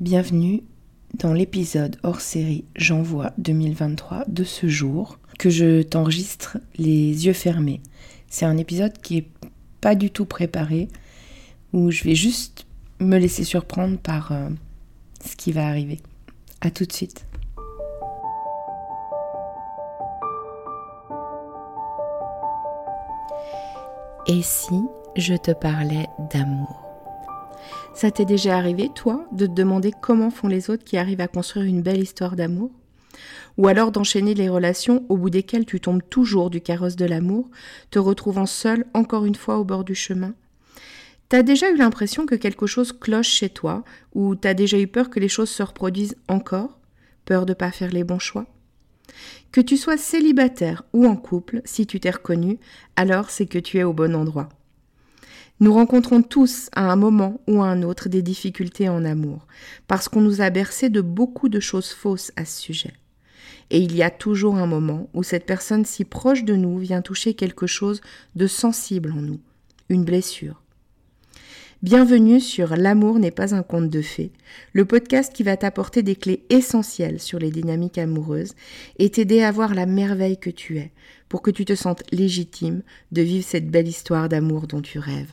Bienvenue dans l'épisode hors série J'envoie 2023 de ce jour que je t'enregistre les yeux fermés. C'est un épisode qui est pas du tout préparé où je vais juste me laisser surprendre par euh, ce qui va arriver. À tout de suite. Et si je te parlais d'amour? Ça t'est déjà arrivé, toi, de te demander comment font les autres qui arrivent à construire une belle histoire d'amour? Ou alors d'enchaîner les relations au bout desquelles tu tombes toujours du carrosse de l'amour, te retrouvant seul encore une fois au bord du chemin? T'as déjà eu l'impression que quelque chose cloche chez toi, ou t'as déjà eu peur que les choses se reproduisent encore? Peur de pas faire les bons choix? Que tu sois célibataire ou en couple, si tu t'es reconnu, alors c'est que tu es au bon endroit. Nous rencontrons tous à un moment ou à un autre des difficultés en amour, parce qu'on nous a bercé de beaucoup de choses fausses à ce sujet. Et il y a toujours un moment où cette personne si proche de nous vient toucher quelque chose de sensible en nous, une blessure, Bienvenue sur L'amour n'est pas un conte de fées, le podcast qui va t'apporter des clés essentielles sur les dynamiques amoureuses et t'aider à voir la merveille que tu es, pour que tu te sentes légitime de vivre cette belle histoire d'amour dont tu rêves,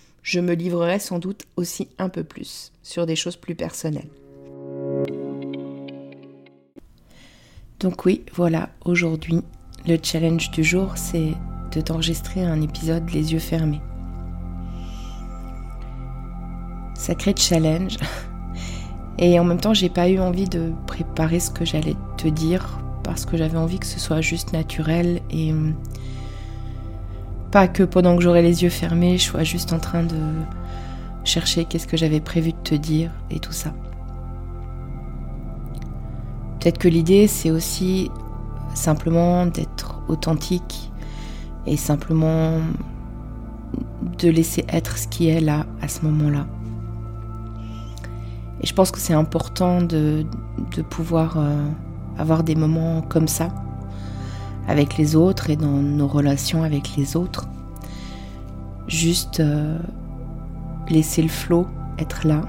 je me livrerai sans doute aussi un peu plus sur des choses plus personnelles. Donc oui, voilà, aujourd'hui, le challenge du jour, c'est de t'enregistrer un épisode les yeux fermés. Sacré challenge. Et en même temps, j'ai pas eu envie de préparer ce que j'allais te dire parce que j'avais envie que ce soit juste naturel et hum, pas que pendant que j'aurai les yeux fermés, je sois juste en train de chercher qu'est-ce que j'avais prévu de te dire et tout ça. Peut-être que l'idée, c'est aussi simplement d'être authentique et simplement de laisser être ce qui est là, à ce moment-là. Et je pense que c'est important de, pouvoir euh, avoir des moments comme ça avec les autres et dans nos relations avec les autres. Juste euh, laisser le flot être là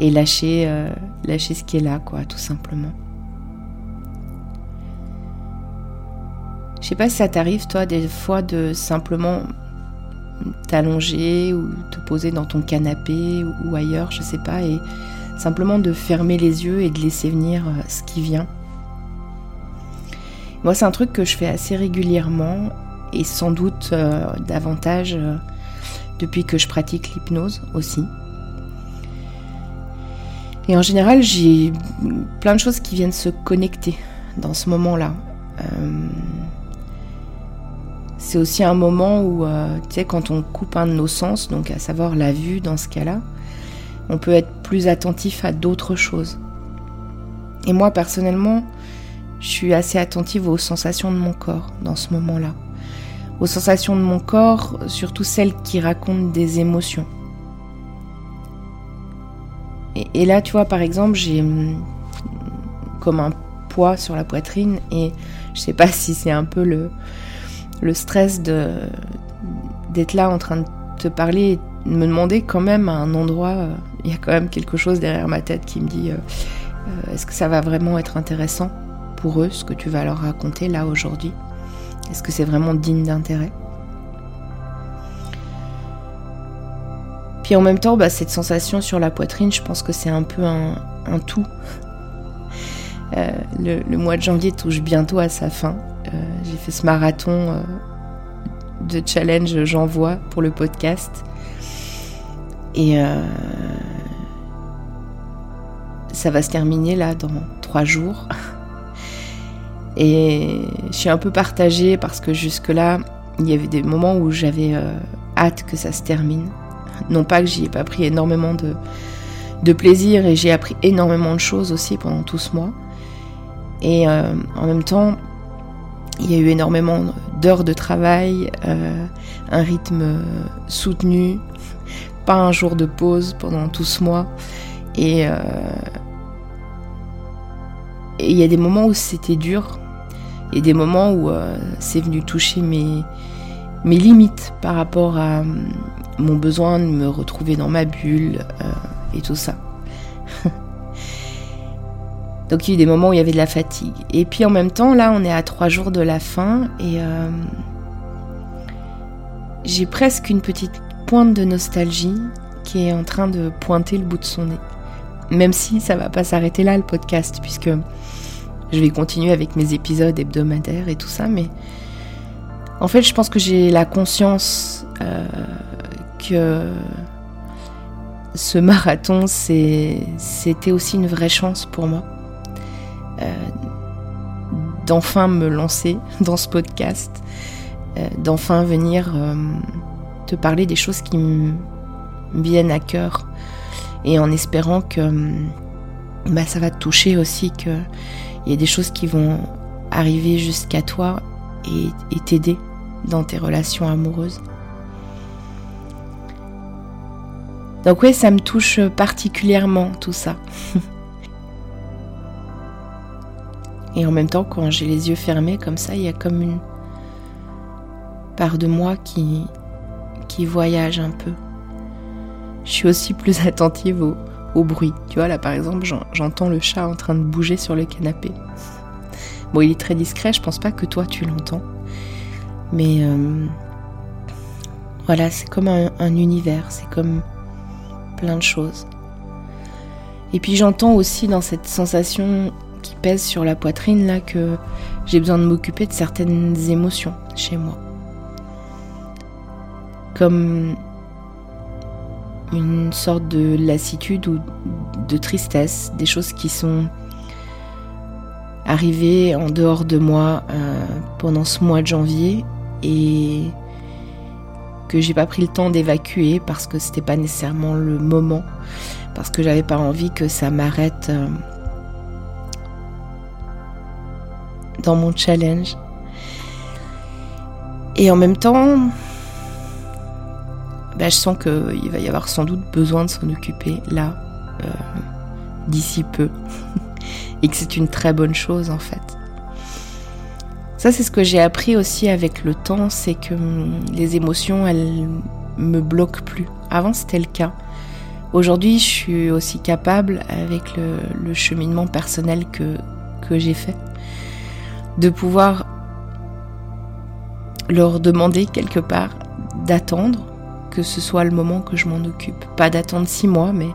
et lâcher, euh, lâcher ce qui est là, quoi, tout simplement. Je sais pas si ça t'arrive, toi, des fois, de simplement t'allonger ou te poser dans ton canapé ou ailleurs, je sais pas, et simplement de fermer les yeux et de laisser venir euh, ce qui vient. Moi, c'est un truc que je fais assez régulièrement et sans doute euh, davantage euh, depuis que je pratique l'hypnose aussi. Et en général, j'ai plein de choses qui viennent se connecter dans ce moment-là. Euh, c'est aussi un moment où, tu sais, quand on coupe un de nos sens, donc à savoir la vue dans ce cas-là, on peut être plus attentif à d'autres choses. Et moi, personnellement, je suis assez attentive aux sensations de mon corps dans ce moment-là. Aux sensations de mon corps, surtout celles qui racontent des émotions. Et, là, tu vois, par exemple, j'ai hum, comme un poids sur la poitrine et je sais pas si c'est un peu le, stress d'être là en train de te parler et de me demander quand même à un endroit, euh, il y a quand même quelque chose derrière ma tête qui me dit euh, Euh, est-ce que ça va vraiment être intéressant? Pour eux, ce que tu vas leur raconter là aujourd'hui? Est-ce que c'est vraiment digne d'intérêt? Puis en même temps, bah, cette sensation sur la poitrine, je pense que c'est un peu un, tout. Euh, le, mois de janvier touche bientôt à sa fin. Euh, j'ai fait ce marathon euh, de challenge J'envoie pour le podcast. Et ça va se terminer là dans trois jours. Et je suis un peu partagée parce que jusque-là, il y avait des moments où j'avais hâte que ça se termine. Non pas que j'y ai pas pris énormément de, plaisir et j'ai appris énormément de choses aussi pendant tout ce mois. Et euh, en même temps, il y a eu énormément d'heures de travail, euh, un rythme soutenu, pas un jour de pause pendant tout ce mois. Et euh, il y a des moments où c'était dur, et des moments où c'est venu toucher mes, mes limites par rapport à mon besoin de me retrouver dans ma bulle euh, et tout ça. Donc il y a eu des moments où il y avait de la fatigue. Et puis en même temps, là, on est à trois jours de la fin et euh, j'ai presque une petite pointe de nostalgie qui est en train de pointer le bout de son nez. Même si ça va pas s'arrêter là, le podcast, puisque je vais continuer avec mes épisodes hebdomadaires et tout ça, mais en fait, je pense que j'ai la conscience euh, que ce marathon, c'était aussi une vraie chance pour moi euh, d'enfin me lancer dans ce podcast, euh, d'enfin venir te parler des choses qui me viennent à cœur. Et en espérant que bah, ça va te toucher aussi, qu'il y a des choses qui vont arriver jusqu'à toi et t'aider dans tes relations amoureuses. Donc oui, ça me touche particulièrement tout ça. Et en même temps, quand j'ai les yeux fermés comme ça, il y a comme une part de moi qui, qui voyage un peu. Je suis aussi plus attentive au, au bruit. Tu vois, là par exemple, j'entends le chat en train de bouger sur le canapé. Bon, il est très discret, je pense pas que toi tu l'entends. Mais euh, voilà, c'est comme un, un univers, c'est comme plein de choses. Et puis j'entends aussi dans cette sensation qui pèse sur la poitrine là que j'ai besoin de m'occuper de certaines émotions chez moi. Comme une sorte de lassitude ou de tristesse, des choses qui sont arrivées en dehors de moi euh, pendant ce mois de janvier et que j'ai pas pris le temps d'évacuer parce que c'était pas nécessairement le moment, parce que j'avais pas envie que ça m'arrête euh, dans mon challenge. Et en même temps, bah, je sens qu'il va y avoir sans doute besoin de s'en occuper là, euh, d'ici peu. Et que c'est une très bonne chose en fait. Ça, c'est ce que j'ai appris aussi avec le temps, c'est que hum, les émotions, elles me bloquent plus. Avant, c'était le cas. Aujourd'hui, je suis aussi capable, avec le, cheminement personnel que, que j'ai fait, de pouvoir leur demander quelque part d'attendre que ce soit le moment que je m'en occupe. Pas d'attendre six mois, mais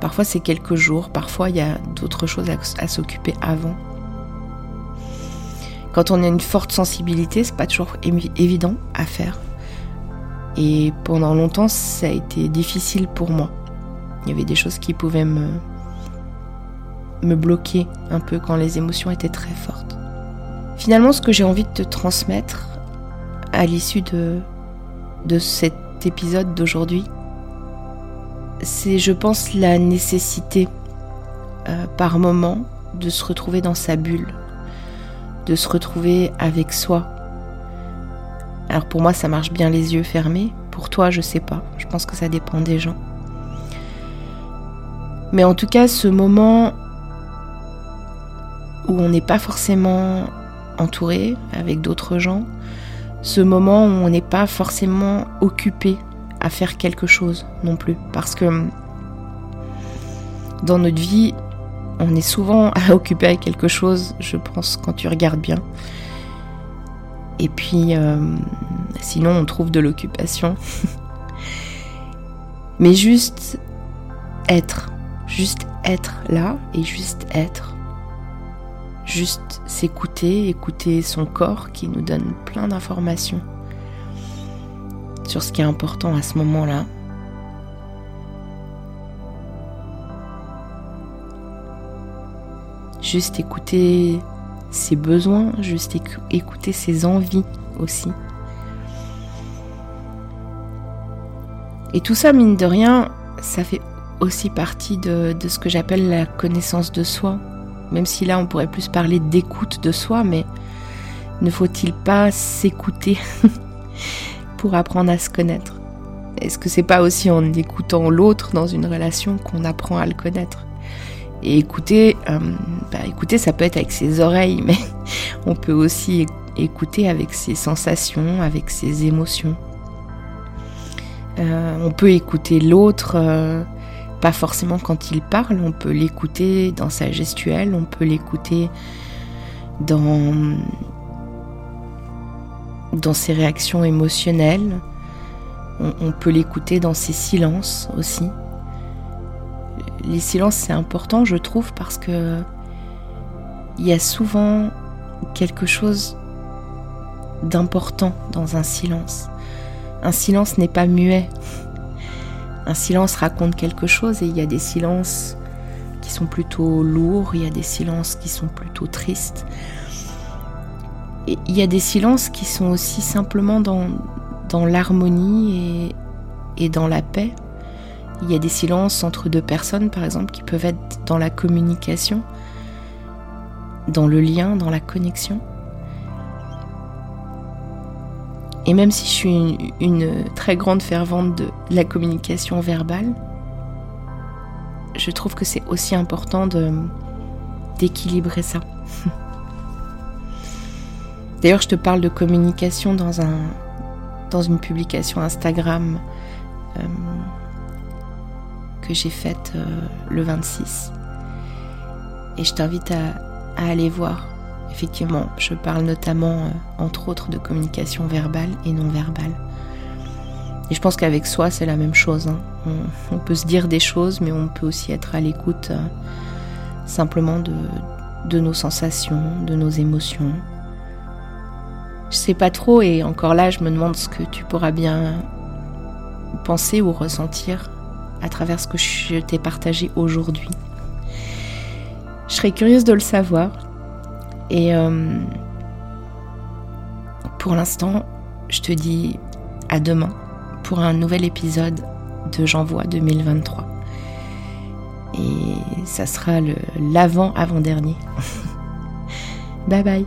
parfois c'est quelques jours, parfois il y a d'autres choses à s'occuper avant. Quand on a une forte sensibilité, c'est pas toujours évident à faire. Et pendant longtemps, ça a été difficile pour moi. Il y avait des choses qui pouvaient me, me bloquer un peu quand les émotions étaient très fortes. Finalement, ce que j'ai envie de te transmettre à l'issue de, de épisode d'aujourd'hui, c'est, je pense, la nécessité euh, par moment de se retrouver dans sa bulle, de se retrouver avec soi. Alors pour moi, ça marche bien les yeux fermés. Pour toi, je sais pas. Je pense que ça dépend des gens. Mais en tout cas, ce moment où on n'est pas forcément entouré avec d'autres gens, ce moment où on n'est pas forcément occupé à faire quelque chose non plus. Parce que dans notre vie, on est souvent occupé avec quelque chose, je pense, quand tu regardes bien. Et puis, euh, sinon, on trouve de l'occupation. Mais juste être, juste être là et juste être. Juste s'écouter, écouter son corps qui nous donne plein d'informations sur ce qui est important à ce moment-là. Juste écouter ses besoins, juste écouter ses envies aussi. Et tout ça, mine de rien, ça fait aussi partie de, ce que j'appelle la connaissance de soi. Même si là, on pourrait plus parler d'écoute de soi, mais ne faut-il pas s'écouter pour apprendre à se connaître? Est-ce que c'est pas aussi en écoutant l'autre dans une relation qu'on apprend à le connaître? Et écouter, euh, bah, écouter, ça peut être avec ses oreilles, mais on peut aussi écouter avec ses sensations, avec ses émotions. Euh, on peut écouter l'autre, euh, pas forcément quand il parle, on peut l'écouter dans sa gestuelle, on peut l'écouter dans, dans ses réactions émotionnelles, on peut l'écouter dans ses silences aussi les silences, c'est important, je trouve, parce que il y a souvent quelque chose d'important dans un silence. Un silence n'est pas muet. Un silence raconte quelque chose et il y a des silences qui sont plutôt lourds, il y a des silences qui sont plutôt tristes. Il y a des silences qui sont aussi simplement dans, l'harmonie et dans la paix. Il y a des silences entre deux personnes, par exemple, qui peuvent être dans la communication, dans le lien, dans la connexion. Et même si je suis une, très grande fervente de la communication verbale, je trouve que c'est aussi important d'équilibrer ça. D'ailleurs, je te parle de communication dans, un, dans une publication Instagram. Euh, que j'ai faite euh, le 26. Et je t'invite à, aller voir. Effectivement, je parle notamment, euh, entre autres, de communication verbale et non verbale. Et je pense qu'avec soi, c'est la même chose. Hein. On, peut se dire des choses, mais on peut aussi être à l'écoute euh, simplement de, de nos sensations, de nos émotions. Je sais pas trop, et encore là, je me demande ce que tu pourras bien penser ou ressentir à travers ce que je t'ai partagé aujourd'hui. Je serais curieuse de le savoir. Et euh, pour l'instant, je te dis à demain pour un nouvel épisode de J'envoie 2023. Et ça sera l'avant-avant-dernier. bye bye.